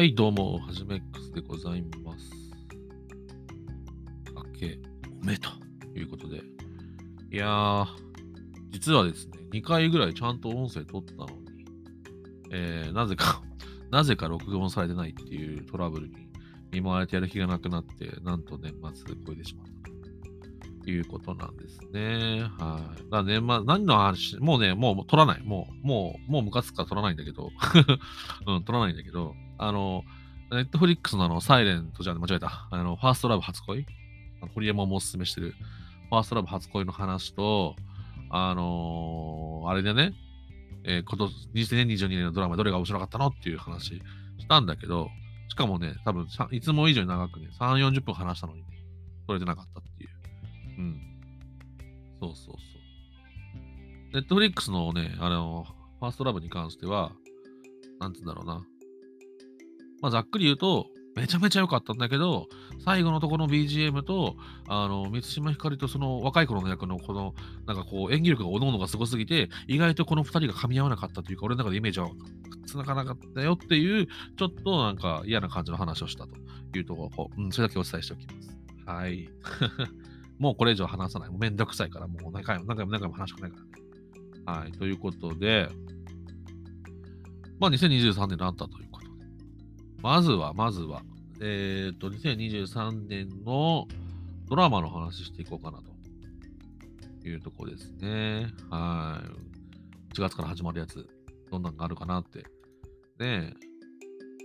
はい、どうも、はじめ X でございます。明けおめということで。いやー、実はですね、2回ぐらいちゃんと音声取ったのに、えー、なぜか、なぜか録音されてないっていうトラブルに見舞われてやる気がなくなって、なんと年末で超えてしまったということなんですね。はい。だ年末、何の話、もうね、もう取らない。もう、もう、もうムカつくから取らないんだけど、うん、取らないんだけど、あの、ネットフリックスのあの、サイレントじゃ間違えた。あの、ファーストラブ初恋？あの堀山もおすすめしてる、ファーストラブ初恋の話と、あのーあれでね、えー、今年、2022年のドラマどれが面白かったのっていう話したんだけど、しかもね、多分いつも以上に長くね、3、40分話したのに、ね、取れてなかったっていう。うん。そうそうそう。ネットフリックスのね、あの、ファーストラブに関しては、なんつうんだろうな。まあ、ざっくり言うと、めちゃめちゃ良かったんだけど、最後のところの BGM と、あの、満島ひかりとその若い頃の役のこの、なんかこう、演技力がおのおのがすごすぎて、意外とこの二人が噛み合わなかったというか、俺の中でイメージはつながなかったよっていう、ちょっとなんか嫌な感じの話をしたというところをこう、うん、それだけお伝えしておきます。はい。もうこれ以上話さない。もうめんどくさいから、もう何回も何回も何回も話したくないからね。はい。ということで、まあ2023年になったという。まずは、まずは、えっ、と、2023年のドラマの話していこうかなというとこですね。はい。1月から始まるやつ、どんなんがあるかなって。ね。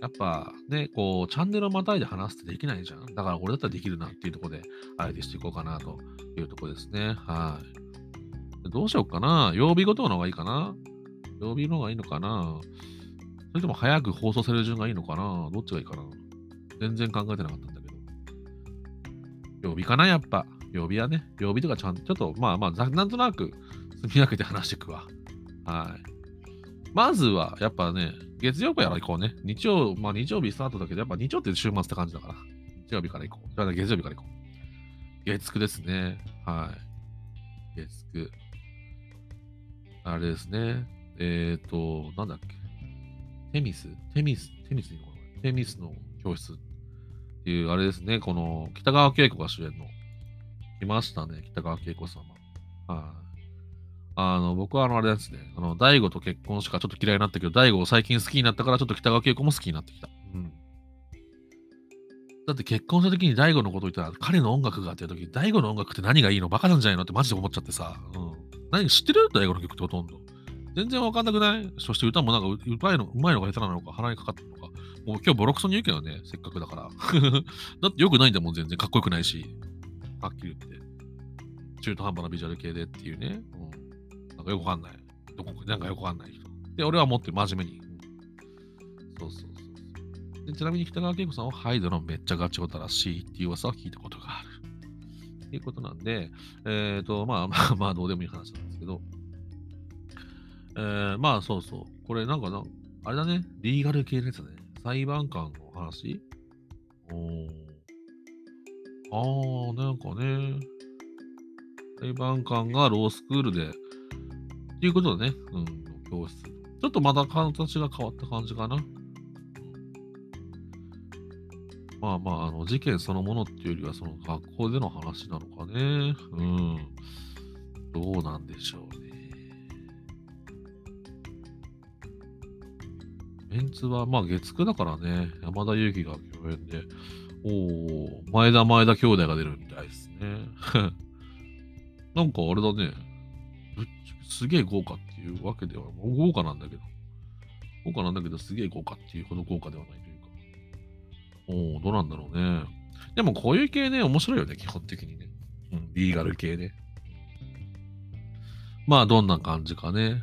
やっぱね、こう、チャンネルをまたいで話すってできないじゃん。だから俺だったらできるなっていうとこで、あえてしていこうかなというとこですね。はい。どうしようかな。曜日ごとの方がいいかな。曜日の方がいいのかな。それとも早く放送される順がいいのかな？どっちがいいかな？全然考えてなかったんだけど。曜日かな、やっぱ。曜日はね。曜日とかちゃんと、ちょっと、まあまあ、なんとなく、積み分けて話していくわ。はい。まずは、やっぱね、月曜日から行こうね。日曜、まあ日曜日スタートだけど、やっぱ日曜って週末って感じだから。日曜日から行こう。月曜日から行こう。月9ですね。はい。月9。あれですね。えっ、ー、と、なんだっけ。テミス？テミス？テミスでいいのテミスの教室っていう、あれですね。この、北川景子が主演の。来ましたね。北川景子様。はい。あの、僕はあの、あれですね。あの、大悟と結婚しかちょっと嫌いになったけど、大悟を最近好きになったから、ちょっと北川景子も好きになってきた。うん。だって結婚した時に大悟のこと言ったら、彼の音楽がっていう時に、大悟の音楽って何がいいの？バカなんじゃないの？ってマジで思っちゃってさ。うん。何知ってる？大悟の曲ってほとんど。全然わかんなくない？そして歌もなんかうまいの、うまいのか下手なのか、鼻にかかってるのか。もう今日ボロクソに言うけどね、せっかくだから。だってよくないんだもん、全然かっこよくないし。はっきり言って。中途半端なビジュアル系でっていうね。うん。なんかよくわかんない。どこかなんかよくわかんない人。で、俺は持って、真面目に。そうそうそうで。ちなみに北川景子さんはハイドのめっちゃガチオタらしいっていう噂は聞いたことがある。っていうことなんで、えっ、ー、と、まあまあまあ、どうでもいい話なんですけど、えー、まあそうそう。これなんかな、あれだね、リーガル系のやつね。裁判官の話？おー。あー、なんかね、裁判官がロースクールで、っていうことだね。うん、教室。ちょっとまだ形が変わった感じかな。まあまあ、あの、事件そのものっていうよりは、その学校での話なのかね。うん。どうなんでしょうね。メンツは、まあ月9だからね、山田裕貴が共演で、おお前田前田兄弟が出るみたいですね。なんかあれだね、ぶっすげえ豪華っていうわけでは、豪華なんだけど、豪華なんだけど、すげえ豪華っていうほど豪華ではないというか、おおどうなんだろうね。でもこういう系ね、面白いよね、基本的にね。うん、リーガル系ね。まあ、どんな感じかね、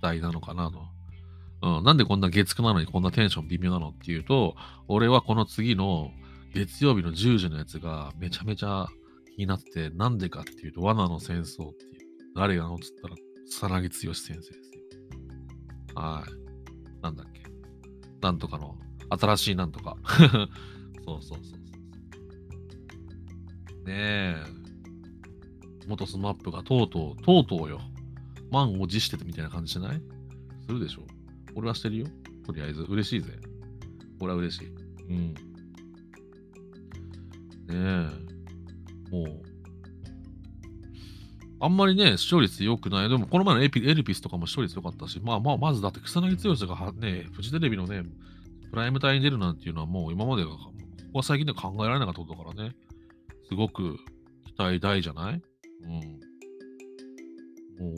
期待なのかなと。うん、なんでこんな月9なのにこんなテンション微妙なのっていうと、俺はこの次の月曜日の10時のやつがめちゃめちゃ気になって、なんでかっていうと、罠の戦争っていう。誰がのっつったら、草薙剛先生ですよ。はい。なんだっけ。なんとかの、新しいなんとか。そうそうそうそう。ねえ。元スマップがとうとう、とうとうよ。満を持しててみたいな感じじゃない？するでしょ俺はしてるよ。とりあえず、嬉しいぜ。これは嬉しい。うん。ねえ。もう、あんまりね、視聴率良くない。でも、この前のエピエルピスとかも視聴率良かったし、まあまあ、まずだって草薙剛がね、フジテレビのね、プライム帯に出るなんていうのはもう今までが、ここは最近では考えられなかったことだからね。すごく期待大じゃない？うん。も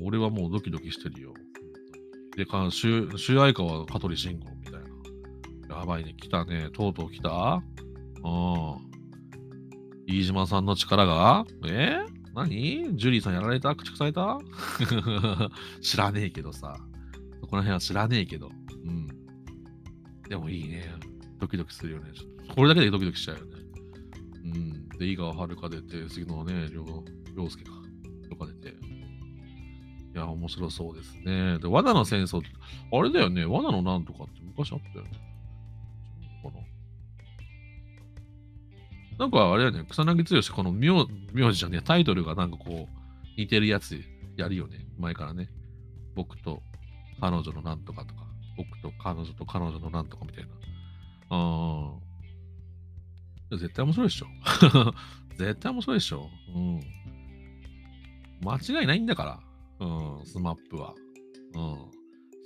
う俺はもうドキドキしてるよ。で、か主主題歌は香取慎吾みたいな。やばいね、来たね。とうとう来たうん。飯島さんの力が？え？ー、何？ジュリーさんやられた？駆逐された？知らねえけどさ。そこら辺は知らねえけど。うん。でもいいね。ドキドキするよね。ちょっとこれだけでドキドキしちゃうよね。うん。で、井川遥出て、次のね、りょうすけか。とか出て。いや、面白そうですね。で、罠の戦争あれだよね。罠のなんとかって昔あったよね。なんかあれやね、草薙剛、この名名字じゃねえ、タイトルがなんかこう、似てるやつやるよね、前からね。僕と彼女のなんとかとか、僕と彼女と彼女のなんとかみたいな。ああ。絶対面白いでしょ。絶対面白いでしょ。うん。間違いないんだから。うん、 SMAP は。うん。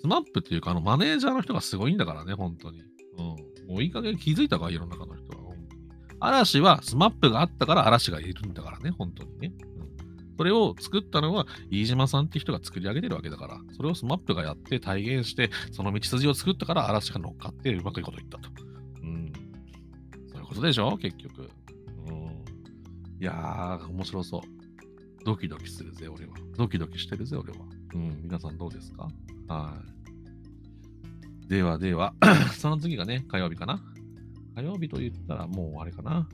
SMAP っていうか、あの、マネージャーの人がすごいんだからね、本当に。うん。もういい加減気づいたか、世の中の人は。嵐は SMAP があったから嵐がいるんだからね、本当にね。うん、それを作ったのは飯島さんって人が作り上げてるわけだから、それを SMAP がやって体現して、その道筋を作ったから嵐が乗っかってうまくいいとこ行ったと。うん。そういうことでしょ、結局。うん。いやー、面白そう。ドキドキするぜ、俺は。ドキドキしてるぜ、俺は。うん、皆さんどうですか？はい。ではでは、その次がね、火曜日かな？火曜日と言ったらもうあれかな？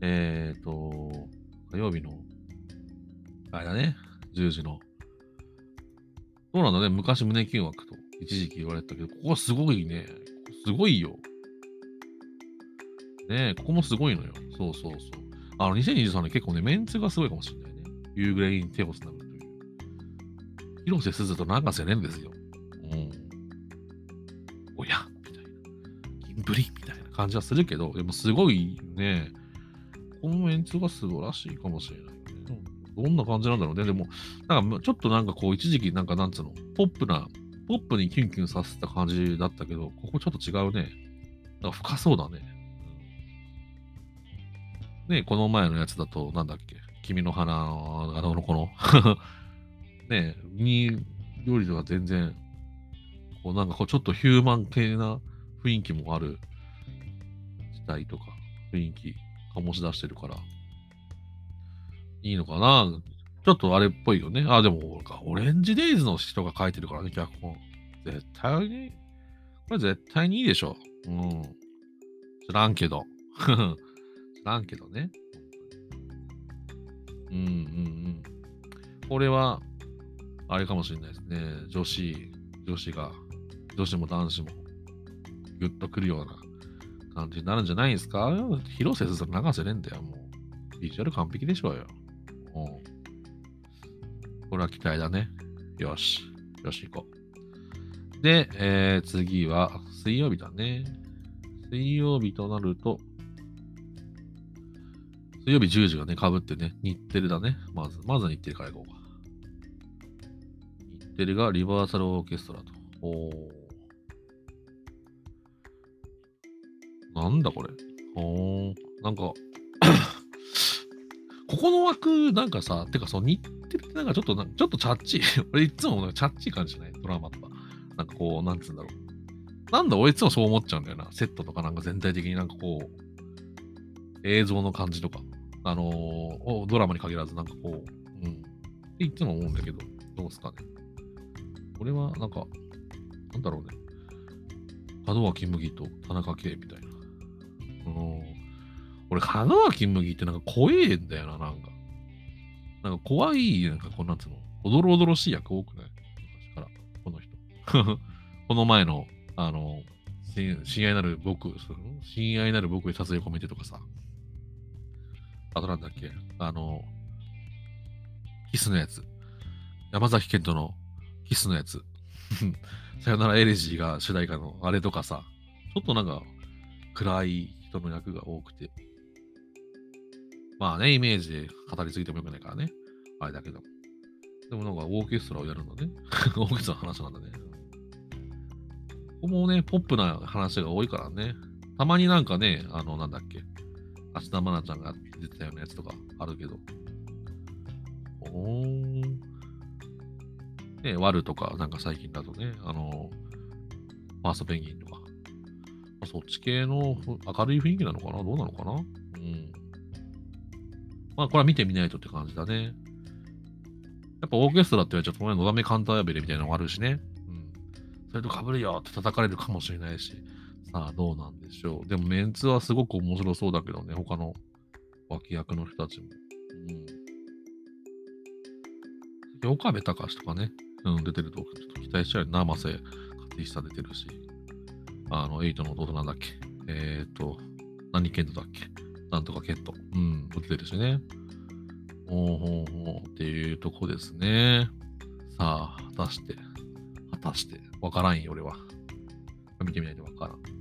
えっ、ー、と、火曜日の、あれだね、10時の。そうなんだね、昔胸キュン枠と一時期言われてたけど、ここはすごいね。すごいよ。ねえ、ここもすごいのよ。そうそうそう。あの、2023年結構ね、メンツがすごいかもしれないね。夕暮れに手をつなぐという。広瀬すずと永瀬廉ですよ。うん。おやみたいな。銀ブリみたいな。感じはするけど、でもすごいね、このメンツが素晴らしいかもしれないね。どんな感じなんだろうね。でも、なんかちょっとなんかこう、一時期なんかなんつうの、ポップな、ポップにキュンキュンさせた感じだったけど、ここちょっと違うね。なんか深そうだね。ねこの前のやつだと、なんだっけ、君の花がどの子の ねに、料理とか全然、こうなんかこうちょっとヒューマン系な雰囲気もある態とか雰囲気醸し出してるから、いいのかな？ちょっとあれっぽいよね。あ、でも、オレンジデイズの人が書いてるからね、脚本。絶対に、これ絶対にいいでしょ。うん。知らんけど。知らんけどね。うんうんうん。これは、あれかもしれないですね。女子、女子が、女子も男子も、ぐっとくるような感じになるんじゃないですか？広瀬すず流せねえんだよ、もう。ビジュアル完璧でしょうよ。もう。これは期待だね。よし。よし、行こう。で、えー、次は水曜日だね。水曜日となると、水曜日10時がね、かぶってね、日テレだね。まず、まず日テレから行こうか。日テレがリバーサルオーケストラと。おー。なんだこれ。おー、なんか ここの枠、なんかさ、てかそう、日テレってなんかちょっと、ちょっとチャッチー。俺いつもなんかチャッチー感じない？ドラマとか。なんかこう、なんつうんだろう。なんだ、俺いつもそう思っちゃうんだよな。セットとかなんか全体的になんかこう、映像の感じとか。あのー、ドラマに限らずなんかこう、うん。っていつも思うんだけど、どうすかね。俺はなんか、なんだろうね。門脇麦と田中圭みたいな。うん。俺、香川金麦ってなんか怖えんだよな、なんか。なんか怖い、なんかこうなんつうの、おどろおどろしい役多くない？昔から、この人。この前の、あの、親愛なる僕、親愛なる僕に殺意を込めてとかさ。あとなんだっけ、あの、キスのやつ。山崎賢人のキスのやつ。さよならエレジーが主題歌のあれとかさ、ちょっとなんか、暗い人の役が多くて。まあね、イメージで語りすぎてもよくないからね。あれだけど。でもなんかオーケストラをやるんだね。オーケストラの話なんだね。ここもね、ポップな話が多いからね。たまになんかね、あの、なんだっけ。芦田愛菜ちゃんが出てたようなやつとかあるけど。おー。ね、ワルとか、なんか最近だとね、あの、ファーストペンギンとか。ま、そっち系の明るい雰囲気なのかな？どうなのかな？うん。まあ、これは見てみないとって感じだね。やっぱオーケストラって言われちゃうと、ね、のだめカンターベレみたいなのがあるしね。うん。それと被るよって叩かれるかもしれないし。さあ、どうなんでしょう。でも、メンツはすごく面白そうだけどね、他の脇役の人たちも。うん。岡部隆とかね、うん、出てると期待しちゃうよ。生瀬勝久出てるし。あの、エイトの弟なんだっけ。えっ、ー、と、何ケントだっけ。なんとかケント。うん、出てるしね。ほうほうほうっていうとこですね。さあ、果たして、果たして、わからんよ、俺は。見てみないとわからん。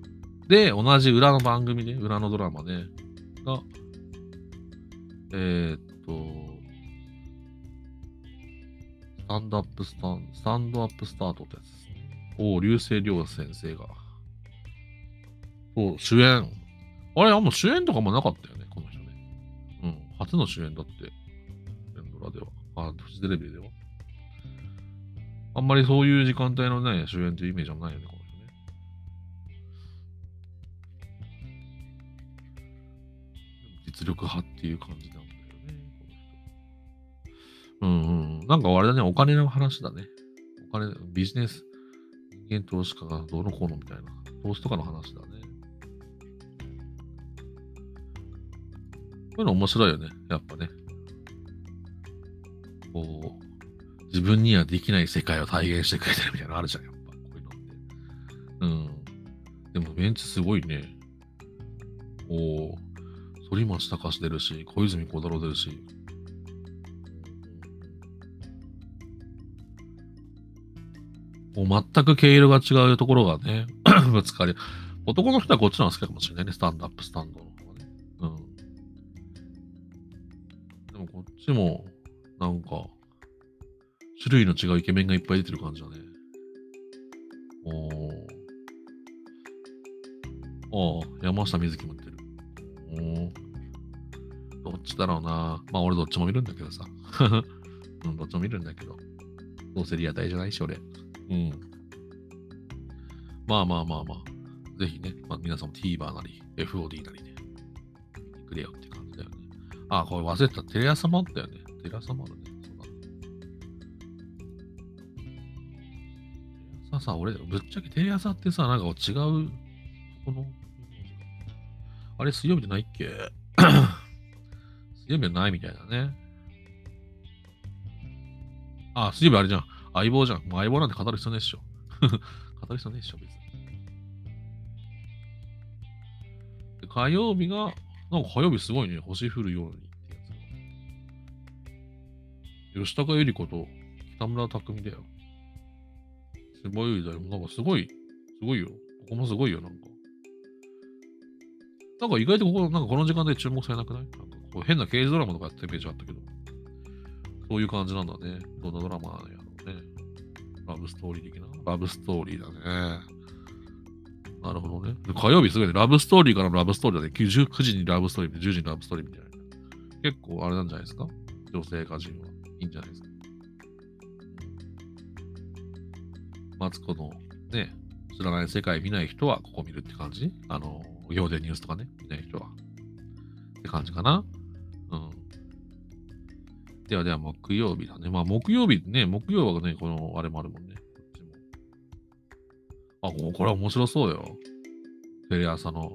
で、同じ裏の番組で、裏のドラマで、が、えー、っと、スタンドアップスタン、スタンドアップスタートってやつですね。お流星涼先生が。そう、主演。あれ、あんま主演とかもなかったよね、この人ね。うん、初の主演だって。連ドラでは。あ、フジテレビでは。あんまりそういう時間帯のね、主演っていうイメージはないよね、実力派っていう感じなんだよね、この人。うんうん。なんかあれだね、お金の話だね。お金、ビジネス、人間投資家がどうのこうのみたいな、投資とかの話だね。こういうの面白いよね、やっぱね。こう、自分にはできない世界を体現してくれてるみたいなのあるじゃん、やっぱ。こういうのって。うん。でもベンチすごいね。おお、反町隆史出るし、小泉孝太郎出るし。もう全く毛色が違うところがね、ぶつかり。男の人はこっちの方が好きかもしれないね、スタンドアップスタンドの方がね。うん。でもこっちも、なんか、種類の違うイケメンがいっぱい出てる感じだね。おー。おー、山下美月も出てる。おー。どっちだろうな。まあ俺どっちも見るんだけどさ。うん、どっちも見るんだけど。どうせリアタイじゃないし、俺。うん。まあまあまあまあ。ぜひね、まあ、皆さんも TVer なり、FOD なりね、見てくれよって感じだよね。あ、これ忘れてた。テレ朝もあったよね。テレ朝もあるね。そうだ。テレ朝さ、俺、ぶっちゃけテレ朝ってさ、なんか違う、この、あれ、水曜日じゃないっけ？水曜日じゃないみたいだね。あ、水曜日あれじゃん。相棒じゃん。もう相棒なんて語る必要ないっしょ。語る必要ないっしょ、別に。で火曜日が、なんか火曜日すごいね。星降るようにってやつ。吉高由里子と北村匠海だよ。すごいだよ。なんかすごい、すごいよ。ここもすごいよ、なんか。なんか意外とここ、なんかこの時間で注目されなくない？なんかこう変な刑事ドラマとかやってるイメージあったけど。そういう感じなんだね。どんなドラマやろうね。ラブストーリー的な？ラブストーリーだね。なるほどね。火曜日すごいね。ラブストーリーからのラブストーリーだね。9時にラブストーリー、10時にラブストーリーみたいな。結構あれなんじゃないですか？女性歌人はいいんじゃないですか？マツコのね、知らない世界見ない人はここ見るって感じ？あの、行でニュースとかね、見ない人は。って感じかな。ではでは木曜日だね。まあ木曜日ね、木曜はね、このあれもあるもんね。あ、これは面白そうよ。テレ朝の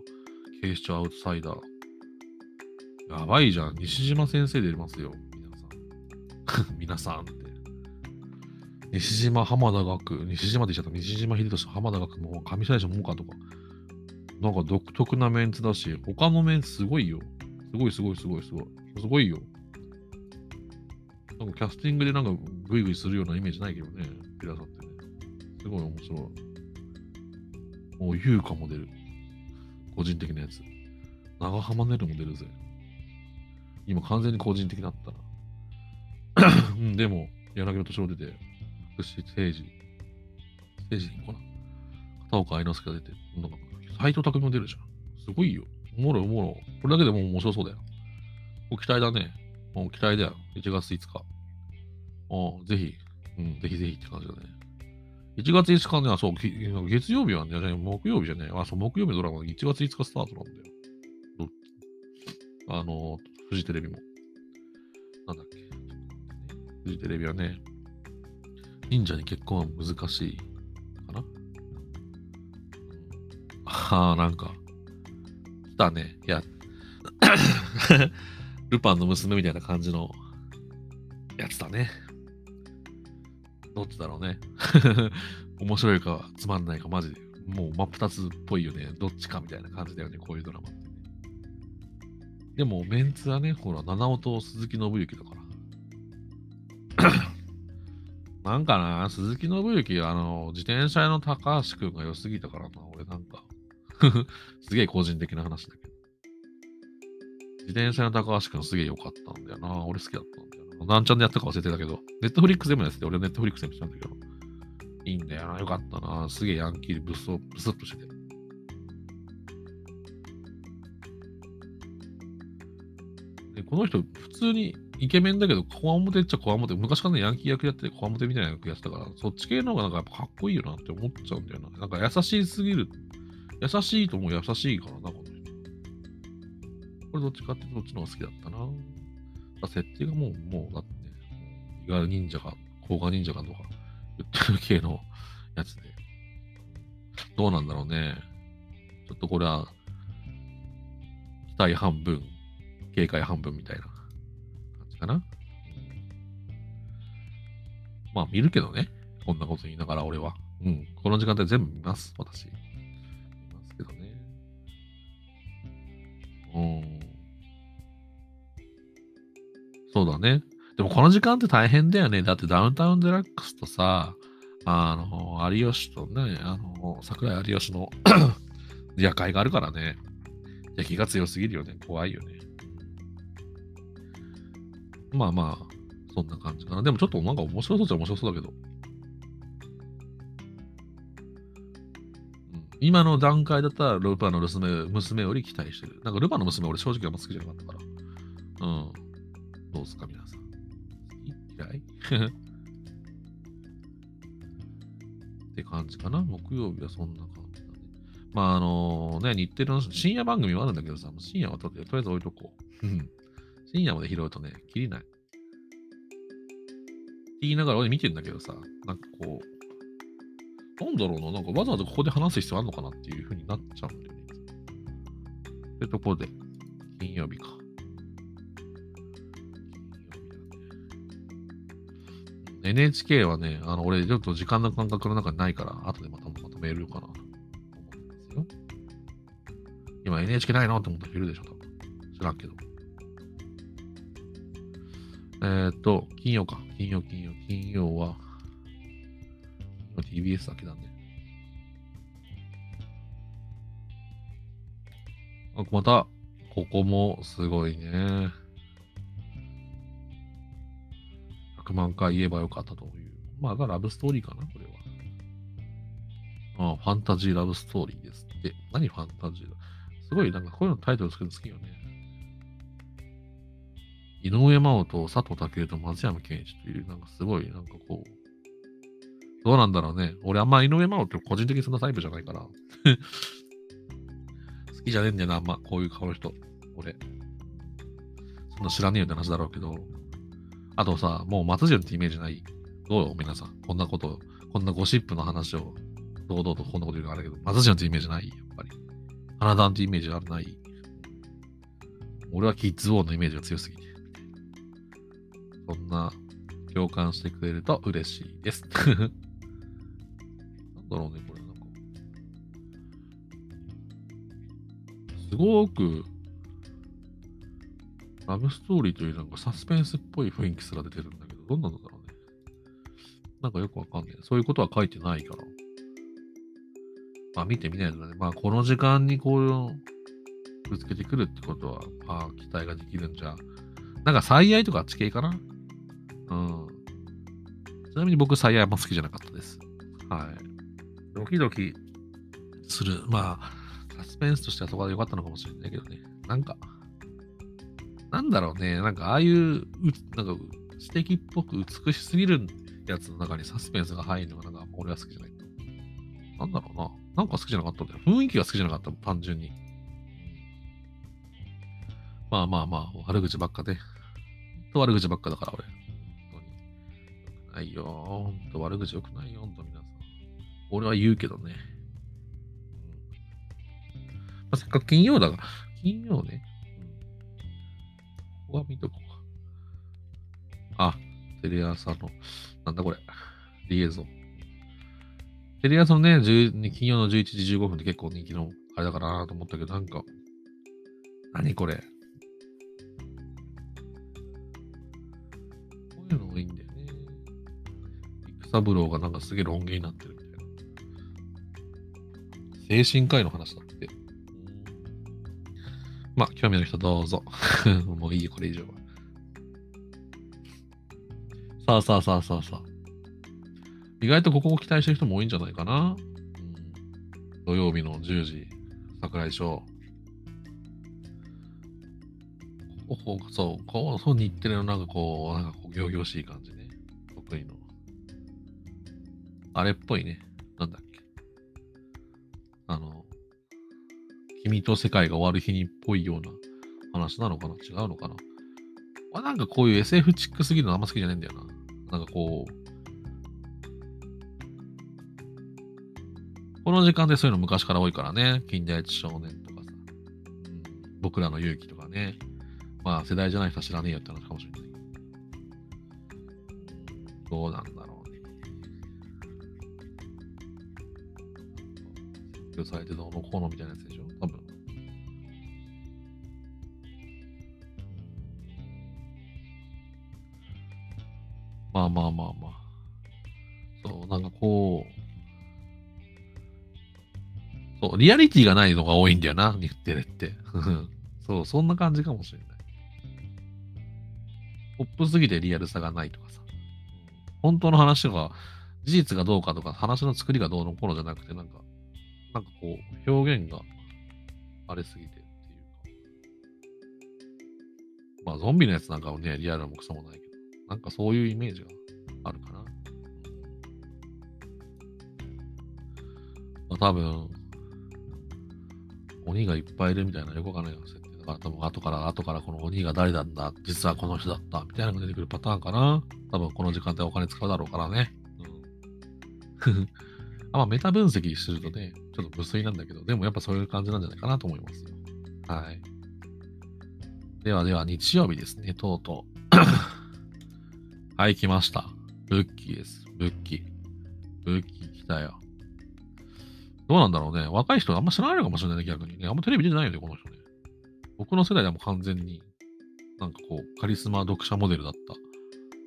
警視庁アウトサイダー。やばいじゃん。西島先生出ますよ。皆さん。皆さんって。西島浜田学、西島で言っちゃった。西島秀俊浜田学も上白石萌歌とか。なんか独特なメンツだし、他のメンツすごいよ。すごいすごいすごいすごい。すごいよ。なんかキャスティングでなんかグイグイするようなイメージないけどね。テレ朝ってね。すごい面白い。もう優香も出る。個人的なやつ。長浜ネルも出るぜ。今完全に個人的だったな。うん、でも、柳の敏郎出て、私、政治、政治にかな。片岡愛之助が出て、なんか、斎藤匠も出るじゃん。すごいよ。おもろいおもろい。これだけでも面白そうだよ。期待だね。もう期待だよ。1月5日。おぜひ、うん、ぜひぜひって感じだね。1月5日ね、あ、そう、月曜日はね、木曜日じゃねあ、そう、木曜日のドラマ1月5日スタートなんだよ。あの、フジテレビも。なんだっけ？フジテレビはね、忍者に結婚は難しいかなああ、なんか、来たね。いや、ルパンの娘みたいな感じのやつだね。どっちだろうね。面白いかつまんないかマジで。もう真っ二つっぽいよね。どっちかみたいな感じだよね、こういうドラマって。でも、メンツはね、ほら、七尾と鈴木信之だから。なんかな、鈴木信之、あの、自転車屋の高橋くんが良すぎたからな、俺なんか。すげえ個人的な話だけど。自転車の高橋くんすげえ良かったんだよな。俺好きだったんだよな。なんちゃんでやったか忘れてたけど、ネットフリックスでもやってて、俺ネットフリックスでもしたんだけど、いいんだよな。よかったな。すげえヤンキーでブスブスッとしてて。で、この人、普通にイケメンだけど、コアモテっちゃコアモテ。昔からね、ヤンキー役やってコアモテみたいな役やってたから、そっち系の方がなんかやっぱかっこいいよなって思っちゃうんだよな。なんか優しすぎる。優しいとも優しいからな、このこれどっちかってどっちの方が好きだったな。設定がもう、もう、だってね、伊賀忍者か、甲賀忍者かとか言ってる系のやつで。どうなんだろうね。ちょっとこれは、期待半分、警戒半分みたいな感じかな。まあ見るけどね。こんなこと言いながら俺は。うん。この時間帯全部見ます。私。見ますけどね。うん。そうだね。でもこの時間って大変だよね。だってダウンタウンデラックスとさ、あの、有吉とね、あの、桜井有吉の 夜会があるからね。敵が強すぎるよね。怖いよね。まあまあ、そんな感じかな。でもちょっとなんか面白そうっちゃ面白そうだけど。今の段階だったらルパンの娘娘より期待してる。なんかルパンの娘俺正直あんま好きじゃなかったから。うん。どうすか皆さん。嫌い？って感じかな。木曜日はそんな感じだね。まああのね、日テレの深夜番組もあるんだけどさ、深夜はとりあえず置いとこう。深夜まで拾うとね、切りない。って言いながら俺見てんだけどさ、なんかこう、なんだろうな、なんかわざわざここで話す必要あるのかなっていう風になっちゃうんだよね。というところで、金曜日か。NHK はね、あの、俺ちょっと時間の感覚の中にないから、後でまたまとめるかな。今 NHK ないなって思った人いるでしょ、多分。知らんけど。えー、っと、金曜か。金曜、金曜、金曜は、TBS だけだね。あまた、ここもすごいね。100万回言えばよかったという。まあ、ラブストーリーかな、これは。ああ、ファンタジーラブストーリーですって。何ファンタジーだ？すごい、なんかこういうのタイトルつけるの好きよね。井上真央と佐藤健と松山健一という、なんかすごい、なんかこう、どうなんだろうね。俺あんま井上真央って個人的にそんなタイプじゃないから。好きじゃねえんだよな、あんま、こういう顔の人。俺。そんな知らねえよって話だろうけど。あとさ、もう松潤ってイメージない？どうよ、皆さん？こんなこと、こんなゴシップの話を、堂々とこんなこと言うのあるけど、松潤ってイメージない？やっぱり。花壇ってイメージあるない？俺はキッズウォーのイメージが強すぎて。そんな共感してくれると嬉しいです。なんだろうね、これなんか。すごくラブストーリーというなんかサスペンスっぽい雰囲気すら出てるんだけど、どんなのだろうね。なんかよくわかんない。そういうことは書いてないから。まあ見てみないとね。まあこの時間にこういうぶつけてくるってことは、まあ、期待ができるんじゃ。なんか、最愛とかあっち系かなうん。ちなみに僕、最愛あんま好きじゃなかったです。はい。ドキドキする。まあ、サスペンスとしてはそこで良かったのかもしれないけどね。なんか、なんだろうね。なんか、ああいう、なんか、知的っぽく美しすぎるやつの中にサスペンスが入るのが、なんか、俺は好きじゃない。なんだろうな。なんか好きじゃなかったんだよ。雰囲気が好きじゃなかった、単純に。まあまあまあ、悪口ばっかで。と悪口ばっかだから、俺。本当に。よくないよ。ほんと悪口よくないよ、ほんと皆さん。俺は言うけどね。まあ、せっかく金曜だが、金曜ね。ここは見とこうか。あ、テレ朝の、なんだこれ。リエゾン。テレ朝のね、金曜の11時15分って結構人気のあれだからなと思ったけど、なんか、何これ。こういうのがいいんだよね。育三郎がなんかすげえロン毛になってるみたいな。精神科医の話だ。まあ、興味ある人どうぞ。もういいよ、これ以上は。さあさあさあさあさあ。意外とここを期待してる人も多いんじゃないかな。うん、土曜日の10時、桜井翔。こうそう、こう、そう日テレのなんかこう、なんかこう、行々しい感じね。得意の。あれっぽいね。なんだっけ。あの、君と世界が終わる日にっぽいような話なのかな？違うのかな？あなんかこういう SF チックすぎるのあんま好きじゃないんだよな。なんかこう、この時間でそういうの昔から多いからね。近代一少年とかさ。うん、僕らの勇気とかね。まあ世代じゃない人は知らねえよって話かもしれない。どうなんだろうね。発表されてどうのこうのみたいなやつあまあまあまあ。そう、なんかこう、そう、リアリティがないのが多いんだよな、日テレって。そう、そんな感じかもしれない。ポップすぎてリアルさがないとかさ。本当の話が、事実がどうかとか、話の作りがどうのこうのじゃなくて、なんか、なんかこう、表現があれすぎてっていうか。まあ、ゾンビのやつなんかはね、リアルもクソもないけど、なんかそういうイメージがあるかな。まあ、多分、鬼がいっぱいいるみたいなよくわかんないよ、設定。だから多分後から後からこの鬼が誰なんだ、実はこの人だった、みたいなのが出てくるパターンかな。多分この時間帯お金使うだろうからね。うん。あまあ、メタ分析するとね、ちょっと無粋なんだけど、でもやっぱそういう感じなんじゃないかなと思いますよ。はい。ではでは、日曜日ですね、とうとう。はい、来ました。ブッキーです。ブッキー。ブッキー来たよ。どうなんだろうね。若い人あんま知らないのかもしれないね、逆にね。あんまテレビ出てないよね、この人ね。僕の世代でも完全に、なんかこう、カリスマ読者モデルだった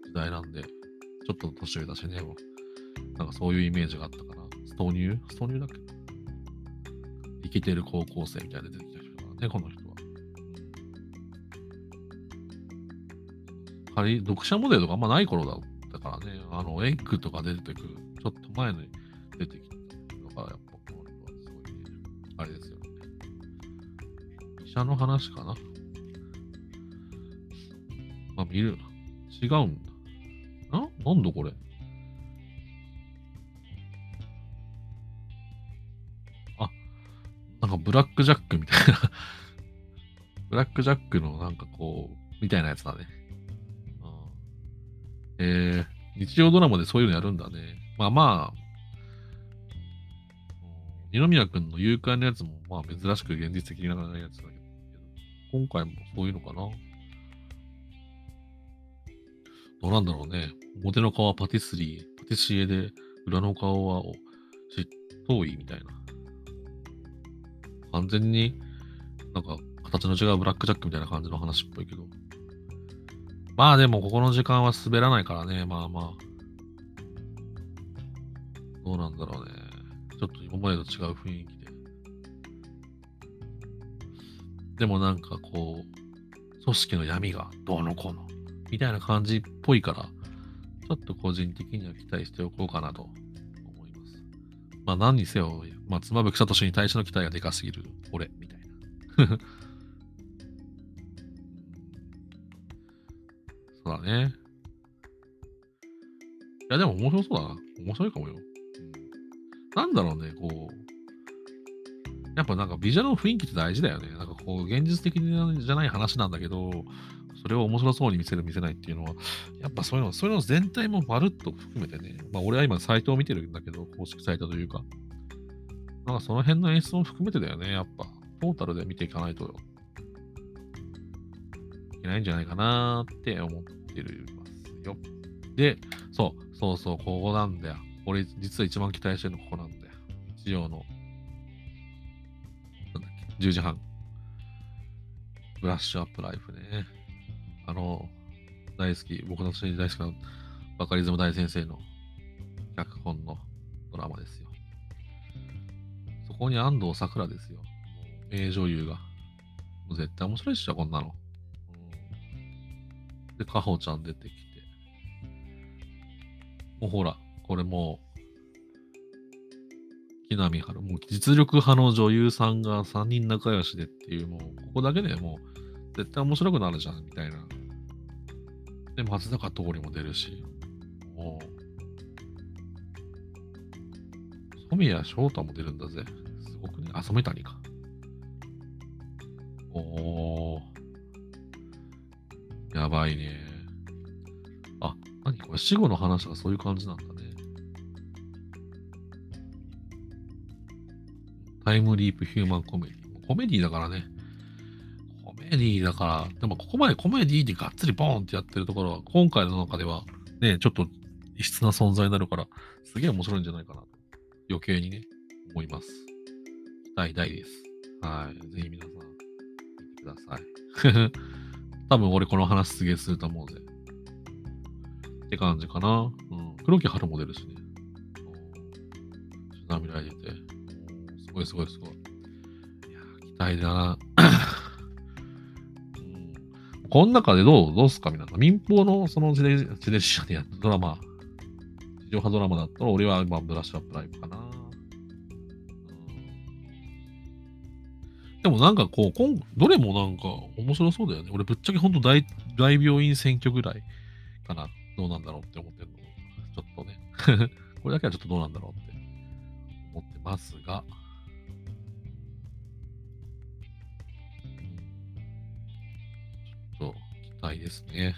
時代なんで、ちょっと年上だしね、なんかそういうイメージがあったかな。ストーニュー？ストーニューだっけ？生きてる高校生みたいな出てきた人だね、この人は。仮、読者モデルとかあんまない頃だったからね、あの、エッグとか出てくる、ちょっと前に出てきたから、やっぱあれですよね。医者の話かなあ、見る。違うんだ。ななんだこれ？あ、なんかブラックジャックみたいなブラックジャックのなんかこう、みたいなやつだね。えー、日曜ドラマでそういうのやるんだね。まあまあ、二宮君の誘拐のやつも、まあ珍しく現実的にならないやつだけど、今回もそういうのかなどうなんだろうね。表の顔はパティスリー、パティシエで、裏の顔は執刀医みたいな。完全になんか形の違うブラックジャックみたいな感じの話っぽいけど。まあでもここの時間は滑らないからね、まあまあ。どうなんだろうね。ちょっと今までと違う雰囲気で。でもなんかこう、組織の闇がどうのこうの、みたいな感じっぽいから、ちょっと個人的には期待しておこうかなと思います。まあ何にせよ、まあ、妻夫木聡に対しての期待がでかすぎる、俺、みたいな。そうだね。いや、でも面白そうだな。面白いかもよ。うん、なんだろうね、こう。やっぱなんかビジュアルの雰囲気って大事だよね。なんかこう、現実的じゃない話なんだけど、それを面白そうに見せる、見せないっていうのは、やっぱそういうの、そういうの全体もまるっと含めてね、まあ俺は今サイトを見てるんだけど、公式サイトというか、なんかその辺の演出も含めてだよね、やっぱ。トータルで見ていかないと。けないんじゃないかなって思ってるますよ。で、そう、そうそう、ここなんだよ。俺、実は一番期待してるのここなんだよ。地上の、なんだっけ、10時半。ブラッシュアップライフね。あの、大好き、僕の大好きなバカリズム大先生の脚本のドラマですよ。そこに安藤サクラですよ。名女優が。もう絶対面白いっしょ、こんなの。で、かほちゃん出てきて。もうほら、これもう、木南春、もう実力派の女優さんが3人仲良しでっていう、もう、ここだけでもう、絶対面白くなるじゃん、みたいな。で、松坂桃李も出るし、もう、染谷翔太も出るんだぜ。すごくね。あ、染谷か。おー。やばいね。あ、何これ？死後の話がそういう感じなんだね。タイムリープヒューマンコメディ。コメディだからね。コメディだから、でもここまでコメディでがっつりボーンってやってるところは、今回の中ではね、ちょっと異質な存在になるから、すげえ面白いんじゃないかなと、余計にね、思います。期待大です。はい。ぜひ皆さん、見てください。多分俺この話すげえすると思うぜ。って感じかな。うん。黒木春も出るしね。涙入れて。すごいすごいすごい。いや期待だな。うん、この中でどうどうすか皆さん。民放のその地デジ社でやったドラマ、地上波ドラマだったら俺は今ブラッシュアップライブかな。でもなんかこう、どれもなんか面白そうだよね。俺ぶっちゃけほんと大大病院選挙ぐらいかな。どうなんだろうって思ってるの。ちょっとね。これだけはちょっとどうなんだろうって思ってますが。ちょっと期待ですね。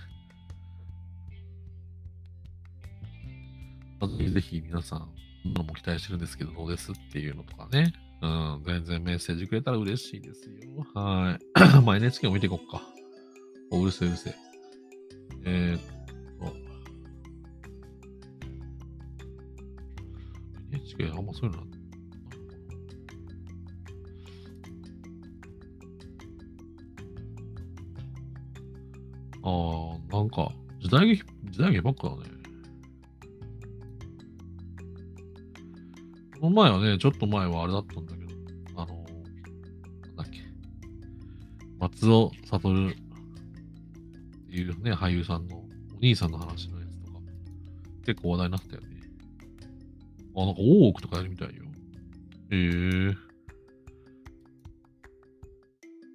ぜひ皆さん、どのも期待してるんですけど、どうです？っていうのとかね。うん、全然メッセージくれたら嬉しいですよ。はい。まあ NHK も見ていこっか。お、うるせえうるせえ。えー、っと。NHK あんまそういうのああ、なんか、時代劇、時代劇ばっかだね。の前はね、ちょっと前はあれだったんだけど、あの、なんだっけ、松尾悟っていうね、俳優さんのお兄さんの話のやつとか、結構話題になったよね。あ、なんか大奥とかやるみたいよ。へえー。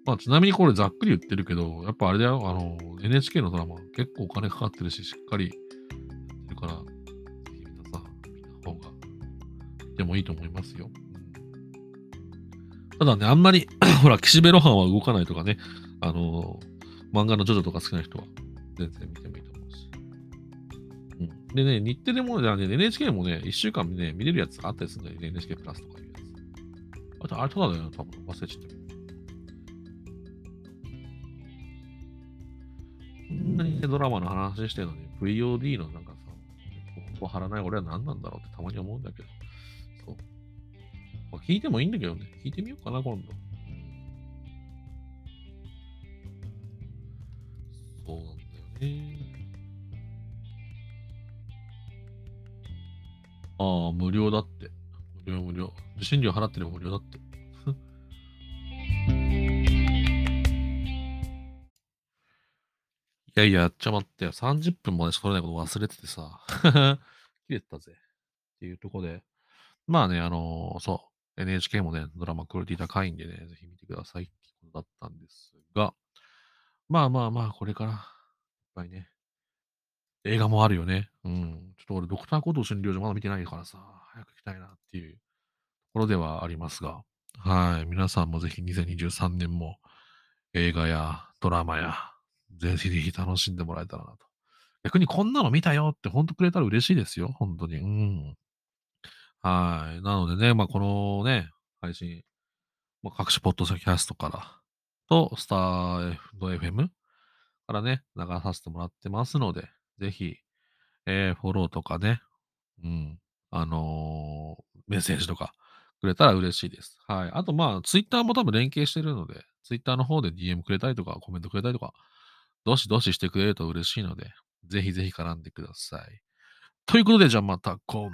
まあ、ちなみにこれざっくり言ってるけど、やっぱあれだよ、あの、NHK のドラマ結構お金かかってるし、しっかりやってるから、もいいと思いますよ。ただね、あんまり ほら、岸辺露伴は動かないとかね、あのー、漫画のジョジョとか好きな人は全然見てもいいと思うし。うん、でね、日テレも、ね、NHK もね、1週間ね、見れるやつあったりするんだよね、NHK プラスとかいうやつ。あと、あれとかだよね、多分忘れちゃったけど。こんなに、ね、ドラマの話してるのに、VOD のなんかさ、ここ貼らない俺は何なんだろうってたまに思うんだけど。まあ、聞いてもいいんだけどね。聞いてみようかな、今度。そうなんだよね。ああ、無料だって。無料無料。受信料払ってる無料だって。いやいや、ちょ待ってよ。30分もね、取れないこと忘れててさ。切れてたぜ。っていうとこで。まあね、あのーそう。NHK もね、ドラマクオリティ高いんでね、ぜひ見てくださいってことだったんですが、まあまあまあ、これから、いっぱいね、映画もあるよね。うん。ちょっと俺、ドクターコートー診療所まだ見てないからさ、早く行きたいなっていうところではありますが、はい。皆さんもぜひ2023年も映画やドラマや、ぜひぜひ楽しんでもらえたらなと。逆にこんなの見たよってほんとくれたら嬉しいですよ、ほんとに。うん。はい。なのでね、まあ、このね、配信、まあ、各種ポッドキャストからと、スター F.M からね、流させてもらってますので、ぜひ、ええ、フォローとかね、うん、あの、メッセージとかくれたら嬉しいです。はい。あと、まあ、ツイッターも多分連携してるので、ツイッターの方で DM くれたりとか、コメントくれたりとか、どしどししてくれると嬉しいので、ぜひぜひ絡んでください。ということで、じゃあまた今